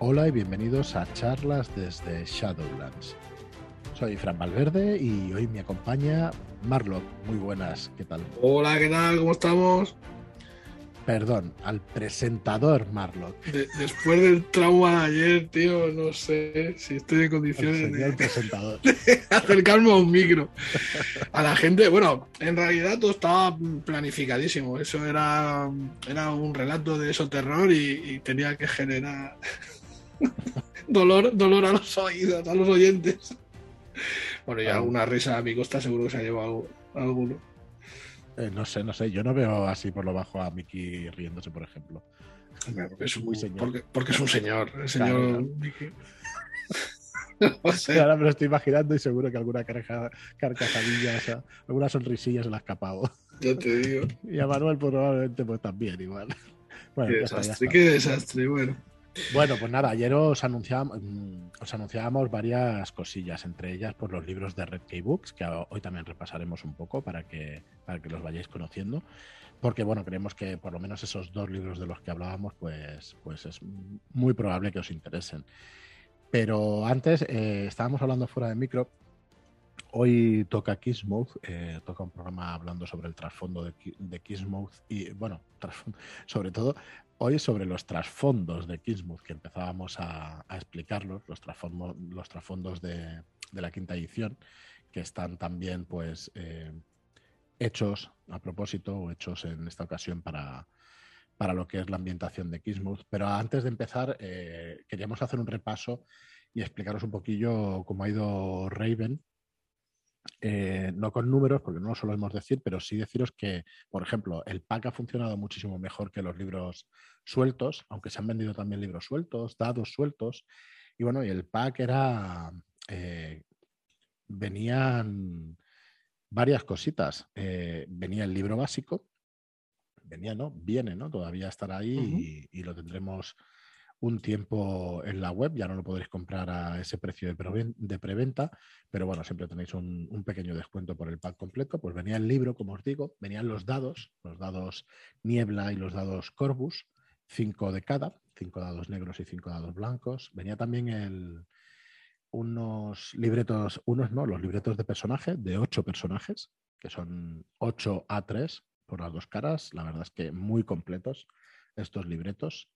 Hola y bienvenidos a charlas desde Shadowlands. Soy Fran Valverde y hoy me acompaña Marlock. Muy buenas, ¿qué tal? Hola, ¿qué tal? ¿Cómo estamos? Perdón, al presentador Marlock. después del trauma de ayer, tío, no sé si estoy en condiciones de, presentador. de, acercarme a un micro. A la gente, bueno, en realidad todo estaba planificadísimo. Eso era, era un relato de eso terror y, tenía que generar dolor, dolor a los oídos, a los oyentes. Bueno, ya alguna risa a mi costa seguro que se ha llevado alguno. Eh, no sé, no sé. Yo no veo así por lo bajo a Mickey riéndose, por ejemplo. porque, es un, muy señor. Porque, es un señor. El señor Mickey. Ahora me lo estoy imaginando y seguro que alguna carcajadilla, o sea, alguna sonrisilla se la ha escapado. Ya te digo. Y a Manuel pues, probablemente pues también igual. Bueno, qué desastre, qué desastre, bueno. Bueno, pues nada, ayer os anunciábamos, mm, os anunciábamos varias cosillas, entre ellas por los libros de Red Key Books, que hoy también repasaremos un poco para que, para que los vayáis conociendo. Porque bueno, creemos que por lo menos esos dos libros de los que hablábamos, pues, pues es muy probable que os interesen. Pero antes, eh, estábamos hablando fuera de micro. Hoy toca Kissmouth, eh, toca un programa hablando sobre el trasfondo de, de y, bueno, sobre todo hoy sobre los trasfondos de Kismuth, que empezábamos a, explicarlos, los, trasfondos, los trasfondos de, la quinta edición, que están también pues eh, hechos a propósito o hechos en esta ocasión para, para lo que es la ambientación de Kismuth. Pero antes de empezar, eh, queríamos hacer un repaso y explicaros un poquillo cómo ha ido Raven eh, no con números, porque no lo solemos decir, pero sí deciros que, por ejemplo, el pack ha funcionado muchísimo mejor que los libros sueltos, aunque se han vendido también libros sueltos, dados sueltos. Y bueno, y el pack era. Eh, venían varias cositas. Eh, venía el libro básico, venía, ¿no? Viene, ¿no? Todavía estará ahí y, lo tendremos un tiempo en la web, ya no lo podréis comprar a ese precio de, preventa, pero bueno, siempre tenéis un, pequeño descuento por el pack completo. Pues venía el libro, como os digo, venían los dados, los dados Niebla y los dados Corbus, cinco de cada, cinco dados negros y cinco dados blancos. Venía también el, unos libretos, unos no, los libretos de personaje, de ocho personajes, que son 8 A3 por las dos caras, la verdad es que muy completos estos libretos.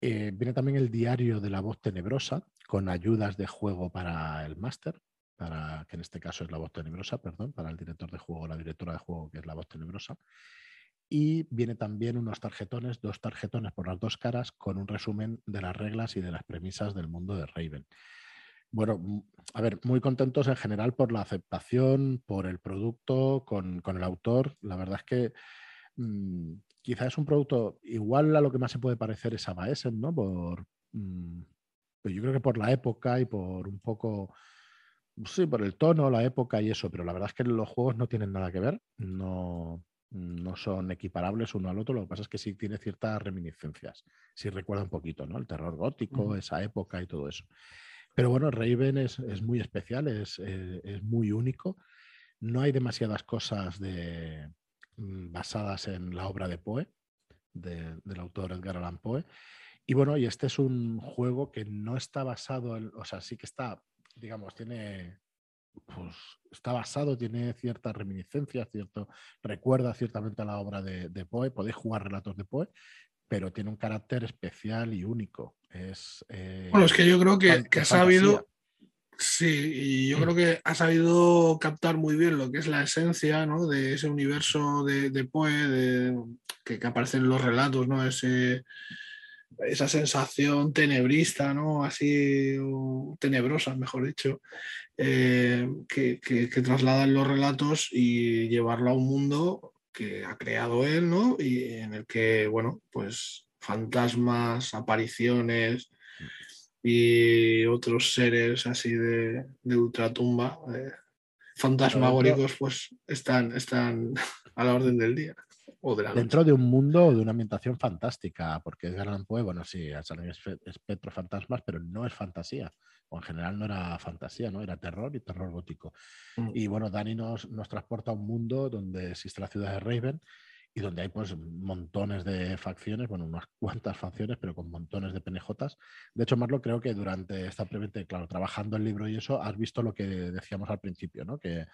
Eh, viene también el diario de la voz tenebrosa con ayudas de juego para el máster, para que en este caso es la voz tenebrosa, perdón, para el director de juego, la directora de juego que es la voz tenebrosa. Y viene también unos tarjetones, dos tarjetones por las dos caras con un resumen de las reglas y de las premisas del mundo de Raven. Bueno, a ver, muy contentos en general por la aceptación, por el producto, con, con el autor. La verdad es que mm, quizás es un producto igual a lo que más se puede parecer es a Baesen, ¿no? Por, mm, pues yo creo que por la época y por un poco, sí, por el tono, la época y eso, pero la verdad es que los juegos no tienen nada que ver, no, no son equiparables uno al otro, lo que pasa es que sí tiene ciertas reminiscencias, sí recuerda un poquito, ¿no? El terror gótico, esa época y todo eso. Pero bueno, Raven es, muy especial, es, eh, es muy único, no hay demasiadas cosas de, basadas en la obra de Poe, del autor Edgar Allan Poe. Y bueno, y este es un juego que no está basado en, o sea, sí que está, digamos, tiene, pues está basado, tiene ciertas reminiscencias, cierto, recuerda ciertamente a la obra de, Poe, podéis jugar relatos de Poe, pero tiene un carácter especial y único. Es, eh, bueno, es que yo creo que, que ha sabido, Sí, y yo creo que ha sabido captar muy bien lo que es la esencia ¿no? de ese universo de, de Poe, de, que, aparece en los relatos, ¿no? Ese, esa sensación tenebrista, ¿no? Así, tenebrosa, mejor dicho, eh, que, que, que, trasladan los relatos y llevarlo a un mundo que ha creado él, ¿no? Y en el que, bueno, pues fantasmas, apariciones, y otros seres así de, de ultratumba, eh, fantasmagóricos, pues están, están a la orden del día. O de la dentro de un mundo de una ambientación fantástica, porque Edgar Allan Poe, bueno, sí, salen espectros fantasmas, pero no es fantasía, o en general no era fantasía, ¿no? Era terror y terror gótico. Mm. Y bueno, Dani nos, nos transporta a un mundo donde existe la ciudad de Raven y donde hay pues montones de facciones, bueno, unas cuantas facciones, pero con montones de PNJs. De hecho, Marlo, creo que durante esta previamente, claro, trabajando el libro y eso, has visto lo que decíamos al principio, ¿no? Que,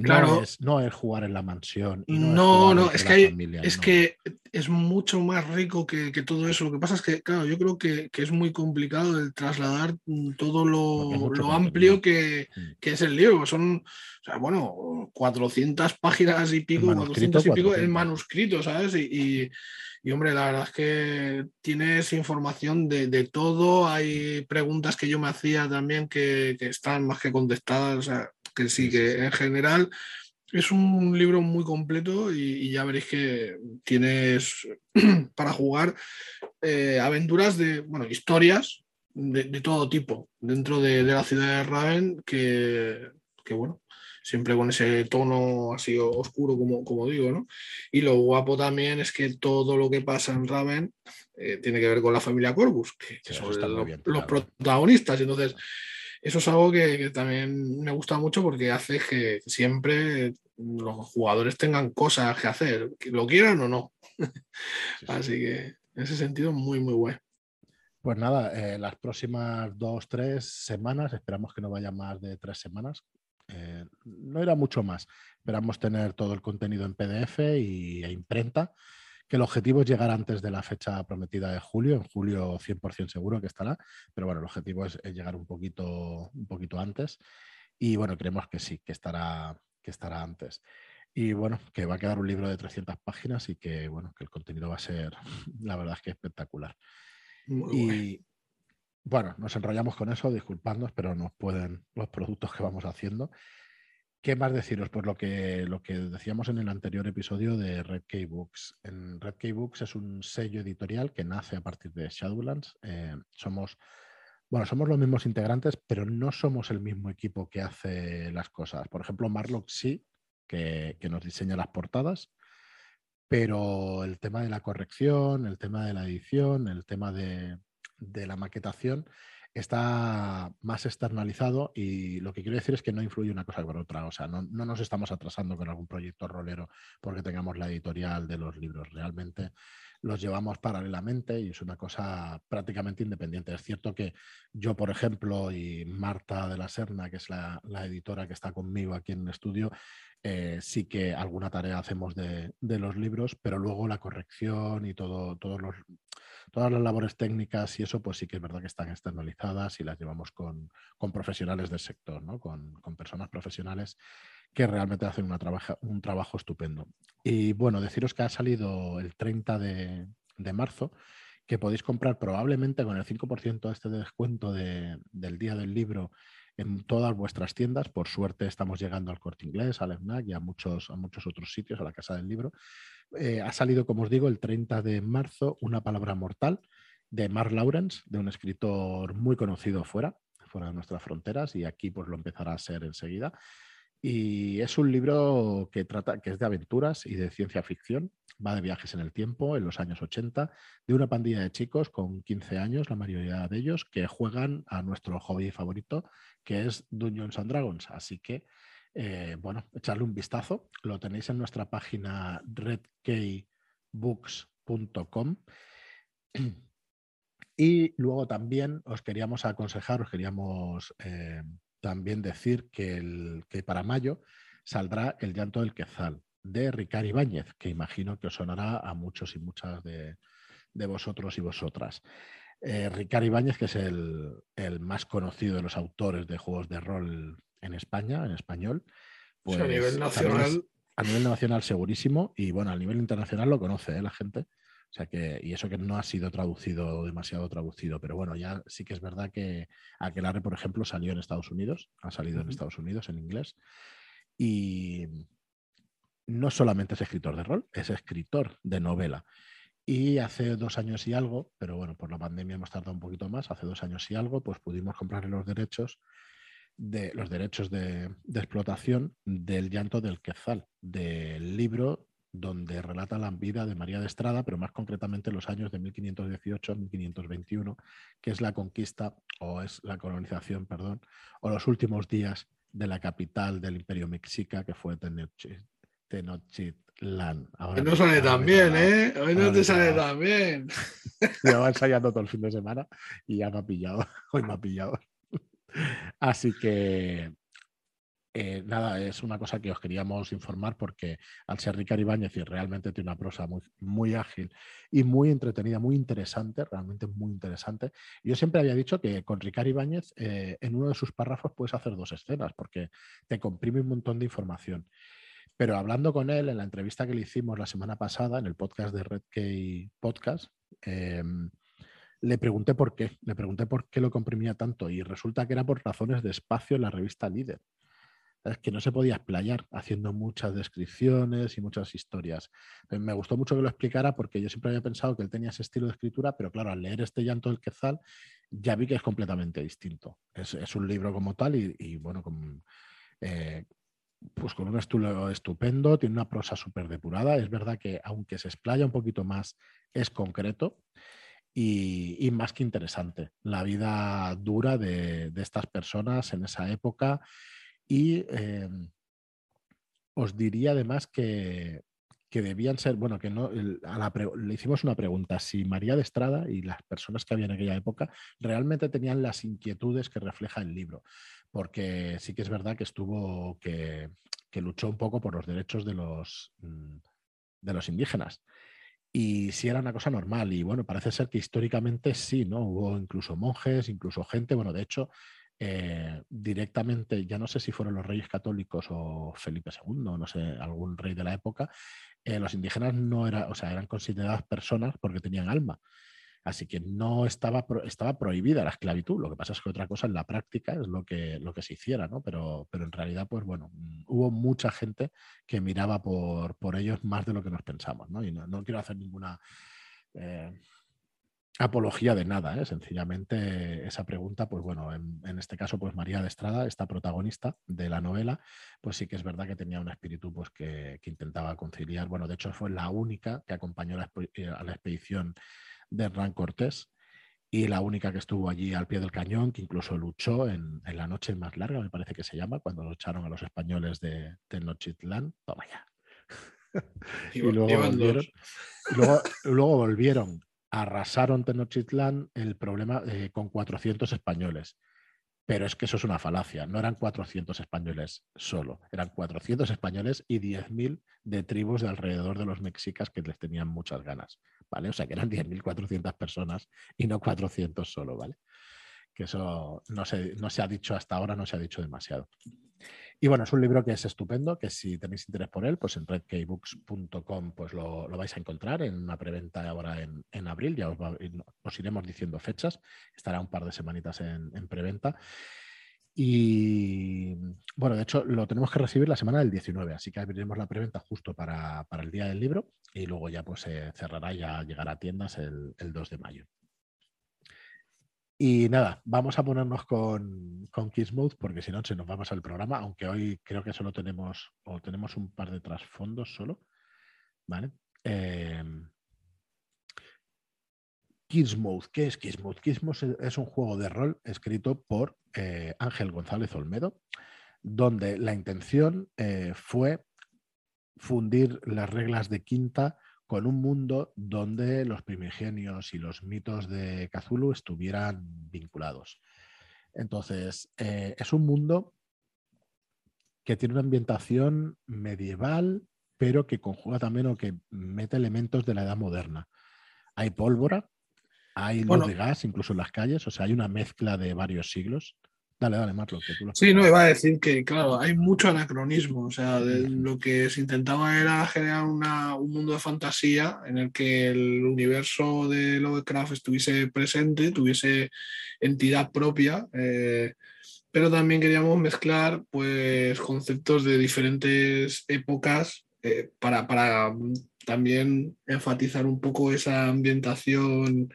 no, es, no es jugar en la mansión. no, no, es, que, es que es mucho más rico que, todo eso. Lo que pasa es que, claro, yo creo que, es muy complicado el trasladar todo lo, amplio que, mm. que, es el libro. Son, o sea, bueno, 400 páginas y pico, 400 y pico en manuscrito, ¿sabes? Y, hombre, la verdad es que tienes información de, todo. Hay preguntas que yo me hacía también que, están más que contestadas. O sea, que sí, que en general es un libro muy completo y, ya veréis que tienes para jugar eh, aventuras de, bueno, historias de, todo tipo dentro de, la ciudad de Raven que, que, bueno, siempre con ese tono así oscuro, como, como digo, ¿no? Y lo guapo también es que todo lo que pasa en Raven eh, tiene que ver con la familia Corvus, que, son los, protagonistas. Entonces, eso es algo que, también me gusta mucho porque hace que siempre los jugadores tengan cosas que hacer, que lo quieran o no. Así que en ese sentido, muy, muy bueno. Pues nada, eh, las próximas dos, tres semanas, esperamos que no vaya más de tres semanas, eh, no era mucho más. Esperamos tener todo el contenido en PDF y, e imprenta, que el objetivo es llegar antes de la fecha prometida de julio. En julio 100% seguro que estará, pero bueno, el objetivo es, llegar un poquito, un poquito antes. Y bueno, creemos que sí, que estará, que estará antes. Y bueno, que va a quedar un libro de 300 páginas y que bueno, que el contenido va a ser, la verdad es que espectacular. y, bueno, nos enrollamos con eso, disculpadnos, pero nos pueden los productos que vamos haciendo. ¿Qué más deciros? Pues lo que, lo que decíamos en el anterior episodio de Red Key Books. En Red Key Books es un sello editorial que nace a partir de Shadowlands. Eh, somos, bueno, somos los mismos integrantes, pero no somos el mismo equipo que hace las cosas. Por ejemplo, Marlock sí, que, que nos diseña las portadas, pero el tema de la corrección, el tema de la edición, el tema de, de la maquetación está más externalizado y lo que quiero decir es que no influye una cosa con otra. O sea, no, nos estamos atrasando con algún proyecto rolero porque tengamos la editorial de los libros. Realmente los llevamos paralelamente y es una cosa prácticamente independiente. Es cierto que yo, por ejemplo, y Marta de la Serna, que es la, editora que está conmigo aquí en el estudio, eh, sí que alguna tarea hacemos de, de, los libros, pero luego la corrección y todo, todos los todas las labores técnicas y eso, pues sí que es verdad que están externalizadas y las llevamos con, profesionales del sector, ¿no? con, personas profesionales que realmente hacen una un trabajo estupendo. Y bueno, deciros que ha salido el 30 de, marzo, que podéis comprar probablemente con el 5% este descuento del día del libro en todas vuestras tiendas. Por suerte estamos llegando al corte inglés, al FNAC y a muchos, a muchos otros sitios, a la Casa del Libro. Eh, ha salido, como os digo, el 30 de marzo, Una palabra mortal de Mark Lawrence, de un escritor muy conocido fuera, fuera de nuestras fronteras, y aquí pues lo empezará a ser enseguida. Y es un libro que trata, que es de aventuras y de ciencia ficción. Va de viajes en el tiempo, en los años 80, de una pandilla de chicos con 15 años, la mayoría de ellos, que juegan a nuestro hobby favorito, que es Dungeons and Dragons. Así que eh, bueno, echarle un vistazo. Lo tenéis en nuestra página redkeybooks.com. Y luego también os queríamos aconsejar, os queríamos eh, también decir que, el, que para mayo saldrá El llanto del Quezal de Ricardo Ibáñez, que imagino que os sonará a muchos y muchas de, vosotros y vosotras. Eh, Ricardo Ibáñez, que es el, el, más conocido de los autores de juegos de rol en España, en español. Pues, a nivel nacional. a nivel nacional segurísimo y bueno, a nivel internacional lo conoce ¿eh? la gente. O sea que, y eso que no ha sido traducido, demasiado traducido, pero bueno, ya sí que es verdad que Aquelarre, por ejemplo, salió en Estados Unidos, ha salido en Estados Unidos en inglés. Y no solamente es escritor de rol, es escritor de novela. Y hace dos años y algo, pero bueno, por la pandemia hemos tardado un poquito más, hace dos años y algo, pues pudimos comprarle los derechos de los derechos de, explotación del llanto del Quetzal, del libro donde relata la vida de María de Estrada, pero más concretamente los años de 1518 1521, que es la conquista o es la colonización, perdón, o los últimos días de la capital del Imperio Mexica, que fue Tenochtitlan. Hoy no sale tan bien, ¿eh? Hoy no te sale tan bien. Llevo ensayando todo el fin de semana y ya me ha pillado. Hoy me ha pillado. Así que eh, nada, es una cosa que os queríamos informar porque al ser Ricardo Ibáñez y realmente tiene una prosa muy, muy ágil y muy entretenida, muy interesante, realmente muy interesante. Yo siempre había dicho que con Ricardo Ibáñez eh, en uno de sus párrafos puedes hacer dos escenas porque te comprime un montón de información. Pero hablando con él en la entrevista que le hicimos la semana pasada en el podcast de Red Key Podcast, em, le pregunté por qué, le pregunté por qué lo comprimía tanto y resulta que era por razones de espacio en la revista Líder. Es que no se podía explayar haciendo muchas descripciones y muchas historias. me gustó mucho que lo explicara porque yo siempre había pensado que él tenía ese estilo de escritura, pero claro, al leer este llanto del Quetzal ya vi que es completamente distinto. Es, un libro como tal y, bueno, con, eh, pues con un estilo estupendo, tiene una prosa súper depurada. Es verdad que aunque se explaya un poquito más, es concreto. Y, más que interesante, la vida dura de, de estas personas en esa época y em, os diría además que, debían ser, bueno, que no, le hicimos una pregunta, si María de Estrada y las personas que había en aquella época realmente tenían las inquietudes que refleja el libro, porque sí que es verdad que estuvo, que, luchó un poco por los derechos de los, mm, de los indígenas. Y si era una cosa normal, y bueno, parece ser que históricamente sí, ¿no? Hubo incluso monjes, incluso gente, bueno, de hecho, eh, directamente, ya no sé si fueron los reyes católicos o Felipe II, no sé, algún rey de la época, eh, los indígenas no eran, o sea, eran consideradas personas porque tenían alma. Así que no estaba, estaba prohibida la esclavitud. Lo que pasa es que otra cosa en la práctica es lo que, lo que se hiciera, ¿no? Pero, pero en realidad, pues bueno, mm, hubo mucha gente que miraba por, por ellos más de lo que nos pensamos, ¿no? Y no, quiero hacer ninguna eh, apología de nada, ¿eh? sencillamente esa pregunta, pues bueno, en, este caso, pues María de Estrada, esta protagonista de la novela, pues sí que es verdad que tenía un espíritu pues que, intentaba conciliar, bueno, de hecho fue la única que acompañó eh, a la expedición de Hernán Cortés y la única que estuvo allí al pie del cañón, que incluso luchó en, la noche más larga, me parece que se llama, cuando lucharon a los españoles de Tenochtitlán, toma ya. y, luego volvieron, luego volvieron arrasaron Tenochtitlán el problema eh, con 400 españoles. Pero es que eso es una falacia. No eran 400 españoles solo, eran 400 españoles y 10.000 de tribus de alrededor de los mexicas que les tenían muchas ganas. ¿Vale? O sea que eran 10.400 personas y no 400 solo, ¿vale? Que eso no se, no se ha dicho hasta ahora, no se ha dicho demasiado. Y bueno, es un libro que es estupendo, que si tenéis interés por él, pues en redkeybooks.com pues lo, vais a encontrar en una preventa ahora en, abril, ya os, iremos diciendo fechas, estará un par de semanitas en, preventa. Y bueno, de hecho lo tenemos que recibir la semana del 19, así que abriremos la preventa justo para, el día del libro y luego ya pues se cerrará ya llegará a tiendas el, el 2 de mayo. Y nada, vamos a ponernos con, con Kiss Mode porque si no se nos va a pasar el programa, aunque hoy creo que solo tenemos o tenemos un par de trasfondos solo. ¿Vale? Eh, Kiss Mode, ¿qué es? Kiss Mode es un juego de rol escrito por eh, Ángel González Olmedo, donde la intención eh, fue fundir las reglas de quinta con un mundo donde los primigenios y los mitos de Cthulhu estuvieran vinculados. Entonces, eh, es un mundo que tiene una ambientación medieval, pero que conjuga también o que mete elementos de la edad moderna. Hay pólvora, hay luz de gas, incluso en las calles, o sea, hay una mezcla de varios siglos. Dale, dale, Marlo. sí, no, iba a decir que, claro, hay mucho anacronismo. O sea, lo que se intentaba era generar un mundo de fantasía en el que el universo de Lovecraft estuviese presente, tuviese entidad propia. Eh, pero también queríamos mezclar pues, conceptos de diferentes épocas eh, para, para, también enfatizar un poco esa ambientación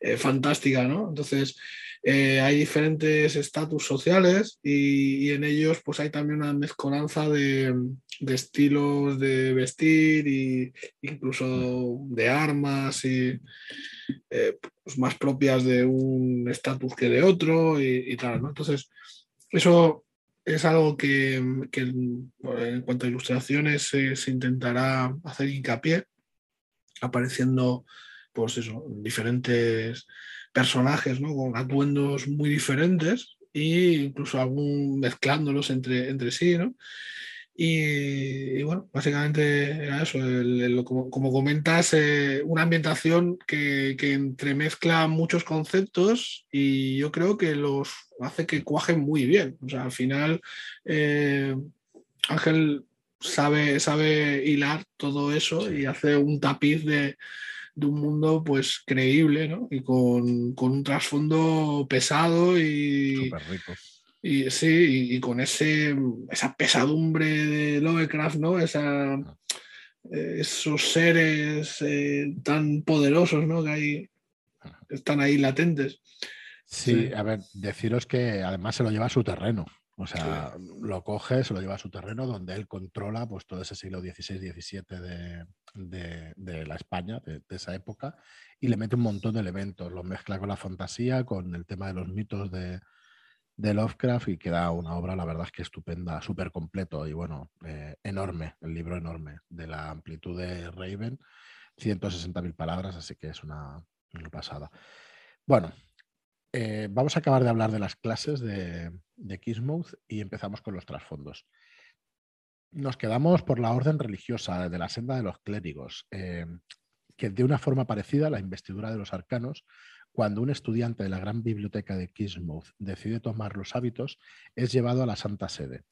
eh, fantástica, ¿no? Entonces, eh, hay diferentes estatus sociales y, en ellos pues hay también una mezcolanza de, estilos de vestir e incluso de armas y eh, pues, más propias de un estatus que de otro y, tal, ¿no? Entonces, eso es algo que, en cuanto a ilustraciones se intentará hacer hincapié, apareciendo pues diferentes personajes, ¿no? Con atuendos muy diferentes e incluso algún mezclándolos entre, entre sí, ¿no? Y, bueno, básicamente era eso, como, comentas, eh, una ambientación que, que, entremezcla muchos conceptos y yo creo que los hace que cuajen muy bien. O sea, al final, eh, Ángel sabe, sabe hilar todo eso y hace un tapiz de, de un mundo pues creíble, ¿no? Y con, un trasfondo pesado y... rico. Y sí, y, con ese, esa pesadumbre de Lovecraft, ¿no? Esa, eh, esos seres eh, tan poderosos, ¿no? Que hay, están ahí latentes. Sí, a ver, deciros que además se lo lleva a su terreno. O sea, lo coge, se lo lleva a su terreno donde él controla pues, todo ese siglo XVI-XVII de, la España, de, esa época, y le mete un montón de elementos. Lo mezcla con la fantasía, con el tema de los mitos de, Lovecraft y queda una obra, la verdad es que estupenda, súper completo y bueno, eh, enorme, el libro enorme, de la amplitud de Raven, 160.000 palabras, así que es una, una pasada. Bueno, eh, vamos a acabar de hablar de las clases de, de Kismuth y empezamos con los trasfondos. Nos quedamos por la orden religiosa de la senda de los clérigos, eh, que de una forma parecida a la investidura de los arcanos, cuando un estudiante de la gran biblioteca de Kismuth decide tomar los hábitos, es llevado a la Santa Sede.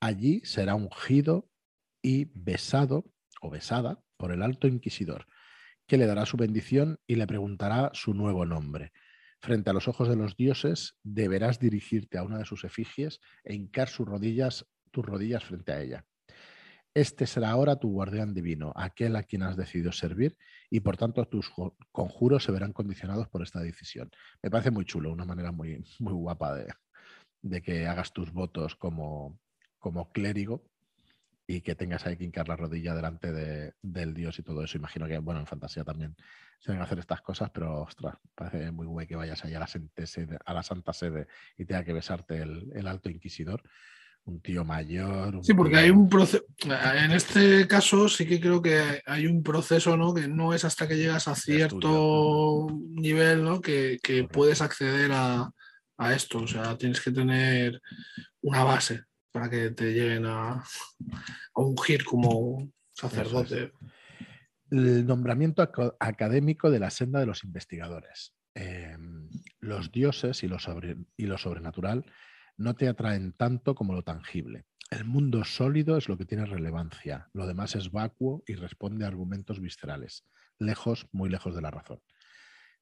Allí será ungido y besado o besada por el alto inquisidor, que le dará su bendición y le preguntará su nuevo nombre frente a los ojos de los dioses, deberás dirigirte a una de sus efigies e hincar sus rodillas, tus rodillas frente a ella. Este será ahora tu guardián divino, aquel a quien has decidido servir, y por tanto tus conjuros se verán condicionados por esta decisión. Me parece muy chulo, una manera muy, muy guapa de, de que hagas tus votos como, como clérigo y que tengas ahí que hincar la rodilla delante de, del dios y todo eso. Imagino que, bueno, en fantasía también se deben hacer estas cosas, pero ostras, parece muy guay que vayas allá a la, a la Santa Sede y tenga que besarte el, alto inquisidor. Un tío mayor. sí, porque hay un proceso. En este caso, sí que creo que hay un proceso, ¿no? Que no es hasta que llegas a cierto nivel, ¿no? Que, puedes acceder a, a esto. O sea, tienes que tener una base para que te lleguen a, ungir como sacerdote. El nombramiento académico de la senda de los investigadores. Em, los dioses y lo, y lo sobrenatural no te atraen tanto como lo tangible. El mundo sólido es lo que tiene relevancia, lo demás es vacuo y responde a argumentos viscerales, lejos, muy lejos de la razón.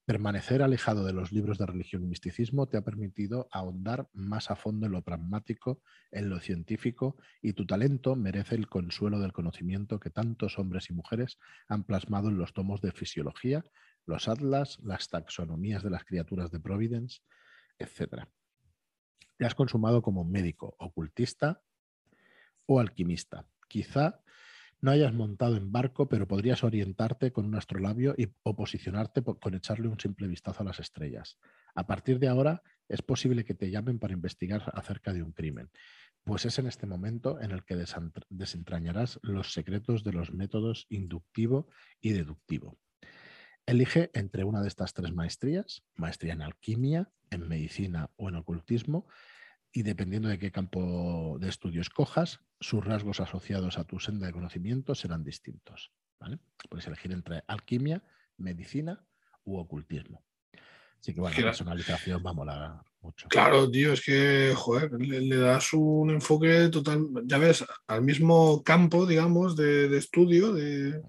Permanecer alejado de los libros de religión y misticismo te ha permitido ahondar más a fondo en lo pragmático, en lo científico, y tu talento merece el consuelo del conocimiento que tantos hombres y mujeres han plasmado en los tomos de fisiología, los atlas, las taxonomías de las criaturas de Providence, etc. Te has consumado como médico, ocultista o alquimista. Quizá no hayas montado en barco, pero podrías orientarte con un astrolabio y, o posicionarte con echarle un simple vistazo a las estrellas. A partir de ahora, es posible que te llamen para investigar acerca de un crimen, pues es en este momento en el que desentrañarás los secretos de los métodos inductivo y deductivo. Elige entre una de estas tres maestrías, maestría en alquimia, en medicina o en ocultismo, y dependiendo de qué campo de estudio escojas, sus rasgos asociados a tu senda de conocimiento serán distintos. Puedes elegir entre alquimia, medicina u ocultismo. Así que bueno, la personalización va a molar mucho. Claro, tío, es que, joder, le, das un enfoque total, ya ves, al mismo campo, digamos, de, estudio, de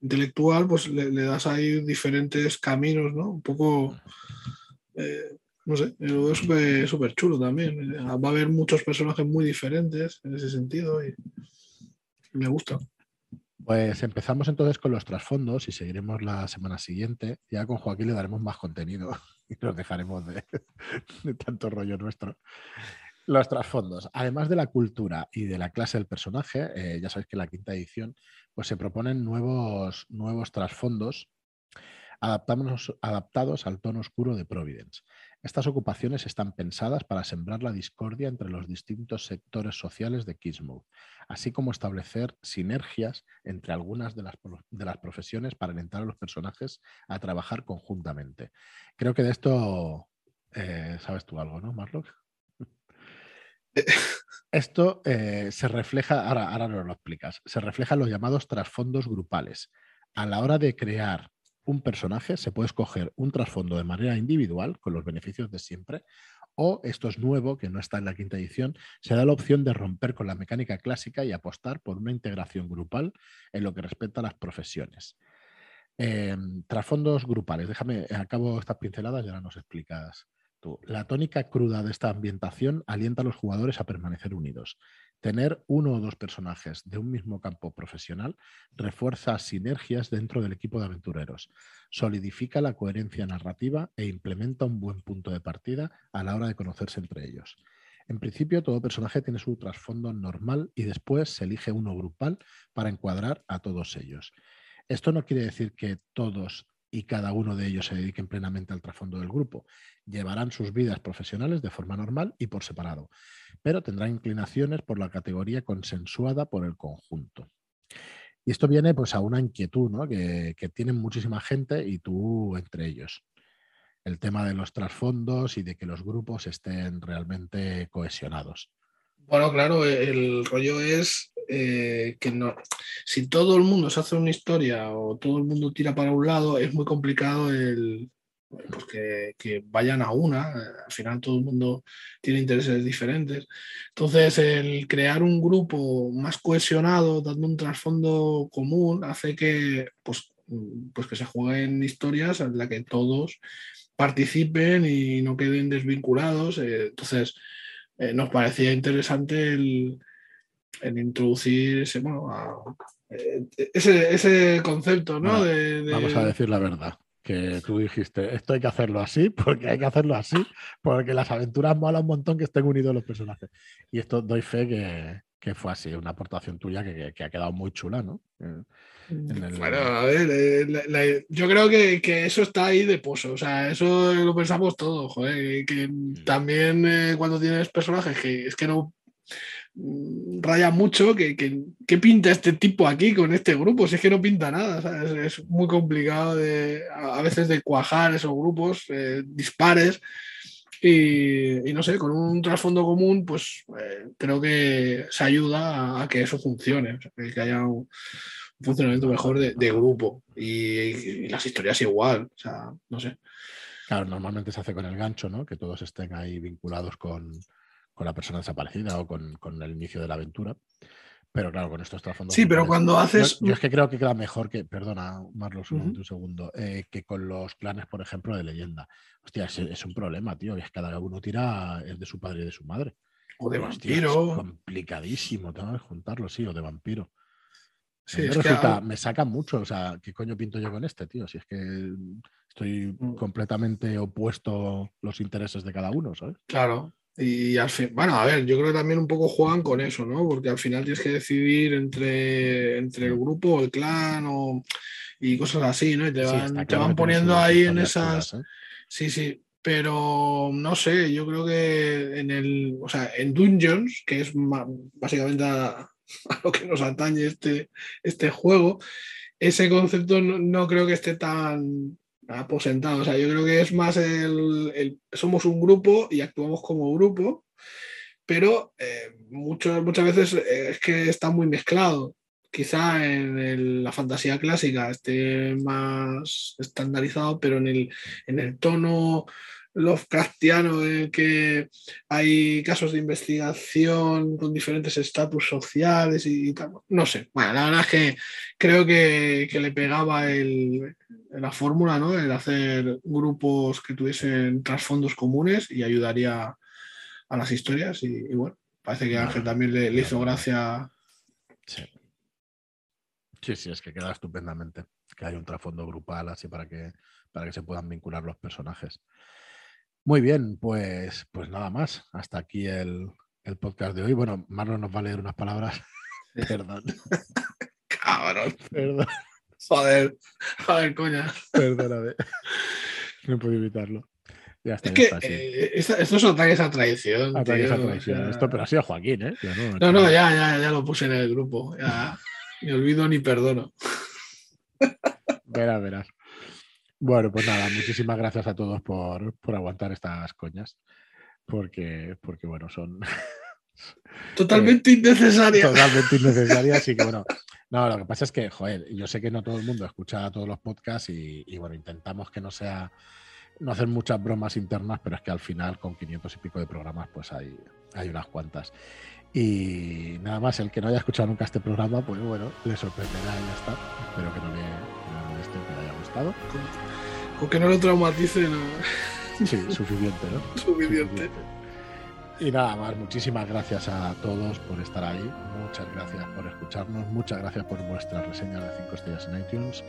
intelectual, pues le, das ahí diferentes caminos, ¿no? Un poco no sé, es súper chulo también. Va a haber muchos personajes muy diferentes en ese sentido y me gusta. Pues empezamos entonces con los trasfondos y seguiremos la semana siguiente. Ya con Joaquín le daremos más contenido y nos dejaremos de, tanto rollo nuestro. Los trasfondos, además de la cultura y de la clase del personaje, eh, ya sabéis que en la quinta edición pues se proponen nuevos, nuevos trasfondos adaptados al tono oscuro de Providence. Estas ocupaciones están pensadas para sembrar la discordia entre los distintos sectores sociales de Kismuth, así como establecer sinergias entre algunas de las, de las profesiones para alentar a los personajes a trabajar conjuntamente. Creo que de esto eh, sabes tú algo, ¿no, Marlock? Esto eh, se refleja, ahora, ahora no lo explicas, se refleja en los llamados trasfondos grupales. A la hora de crear un personaje, se puede escoger un trasfondo de manera individual, con los beneficios de siempre, o esto es nuevo, que no está en la quinta edición, se da la opción de romper con la mecánica clásica y apostar por una integración grupal en lo que respecta a las profesiones. Em, trasfondos grupales, déjame, acabo estas pinceladas y ahora nos explicas la tónica cruda de esta ambientación alienta a los jugadores a permanecer unidos. Tener uno o dos personajes de un mismo campo profesional refuerza sinergias dentro del equipo de aventureros, solidifica la coherencia narrativa e implementa un buen punto de partida a la hora de conocerse entre ellos. En principio, todo personaje tiene su trasfondo normal y después se elige uno grupal para encuadrar a todos ellos. Esto no quiere decir que todos y cada uno de ellos se dediquen plenamente al trasfondo del grupo. Llevarán sus vidas profesionales de forma normal y por separado, pero tendrán inclinaciones por la categoría consensuada por el conjunto. Y esto viene pues a una inquietud ¿no? que, que tienen muchísima gente y tú entre ellos. El tema de los trasfondos y de que los grupos estén realmente cohesionados. Bueno, claro, el rollo es eh, que no, si todo el mundo se hace una historia o todo el mundo tira para un lado, es muy complicado el, pues que, vayan a una. Al final todo el mundo tiene intereses diferentes. Entonces, el crear un grupo más cohesionado, dando un trasfondo común, hace que, pues, pues que se jueguen historias en las que todos participen y no queden desvinculados. Eh, entonces, eh, nos parecía interesante el, introducir ese, bueno, eh, ese, concepto, ¿no? Vamos a decir la verdad, que tú dijiste, esto hay que hacerlo así, porque hay que hacerlo así, porque las aventuras mola un montón que estén unidos los personajes. Y esto doy fe que, que fue así, una aportación tuya que, que, ha quedado muy chula, ¿no? Mm. Bueno, a ver, yo creo que, que, eso está ahí de pozo, o sea, eso lo pensamos todos, joder, que mm. también eh, cuando tienes personajes que es que no raya mucho, que, que, pinta este tipo aquí con este grupo, si es que no pinta nada, es, muy complicado de, a, veces de cuajar esos grupos eh, dispares y, no sé, con un trasfondo común, pues eh, creo que se ayuda a, que eso funcione, que haya un, funcionamiento mejor de, grupo. Y, las historias igual, o sea, no sé. Claro, normalmente se hace con el gancho, ¿no? Que todos estén ahí vinculados con, la persona desaparecida o con, con, el inicio de la aventura. Pero claro, con estos trasfondos. Sí, pero cuando haces. Yo, es que creo que queda mejor que, perdona, Marlos, un, segundo, eh, que con los clanes, por ejemplo, de leyenda. Hostia, es, un problema, tío. Es cada uno tira es de su padre y de su madre. O de vampiro. Es complicadísimo, tengo que juntarlo, sí, o de vampiro. Sí, resulta, me saca mucho. O sea, ¿qué coño pinto yo con este, tío? Si es que estoy mm. completamente opuesto los intereses de cada uno, ¿sabes? Claro. Y al fin, bueno, a ver, yo creo que también un poco juegan con eso, ¿no? Porque al final tienes que decidir entre, entre el grupo, el clan o, y cosas así, ¿no? Y te van, te van poniendo ahí en esas. ¿eh? Sí, sí. Pero no sé, yo creo que en el. O sea, en Dungeons, que es básicamente a, lo que nos atañe este, este juego, ese concepto no creo que esté tan, aposentado. O sea, yo creo que es más el, somos un grupo y actuamos como grupo, pero eh, muchas veces eh, es que está muy mezclado. Quizá en la fantasía clásica esté más estandarizado, pero en el, en el tono Lovecraftiano en que hay casos de investigación con diferentes estatus sociales y, tal. No sé. Bueno, la verdad es que creo que, le pegaba el, la fórmula, ¿no? El hacer grupos que tuviesen trasfondos comunes y ayudaría a las historias. Y, bueno, parece que a Ángel también le, hizo gracia. Sí. Sí, sí, es que queda estupendamente que hay un trasfondo grupal así para que, para que se puedan vincular los personajes. Muy bien, pues, pues nada más. Hasta aquí el, podcast de hoy. Bueno, Marlon nos va a leer unas palabras. Perdón. Cabrón. Perdón. Joder, joder, coña. Perdóname. No he podido evitarlo. Ya está, Es que está, sí. eh, estos son ataques a traición. Ataques tío, a traición. o sea, Esto, pero ha sido Joaquín, ¿eh? Yo No, no, ya, ya, ya lo puse en el grupo. Ya, ni olvido ni perdono. Verás, verás. Bueno, pues nada, muchísimas gracias a todos por, por aguantar estas coñas. Porque, porque bueno, son Totalmente innecesaria. totalmente innecesarias. Y que bueno, no, lo que pasa es que, joder, yo sé que no todo el mundo escucha todos los podcasts y, y, bueno, intentamos que no sea, no hacer muchas bromas internas, pero es que al final con 500 y pico de programas, pues hay, hay unas cuantas. Y nada más, el que no haya escuchado nunca este programa, pues bueno, le sorprenderá y ya está. Espero que no le, que moleste, que le haya gustado. Con que no lo traumatice, no. Sí, suficiente, ¿no? Suficiente. Y nada más, muchísimas gracias a todos por estar ahí, muchas gracias por escucharnos, muchas gracias por vuestras reseñas de 5 estrellas en iTunes,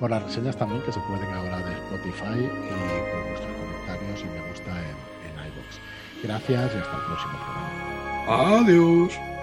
por las reseñas también que se pueden ahora de Spotify y por vuestros comentarios y me gusta en, en iVoox. Gracias y hasta el próximo programa. Adiós.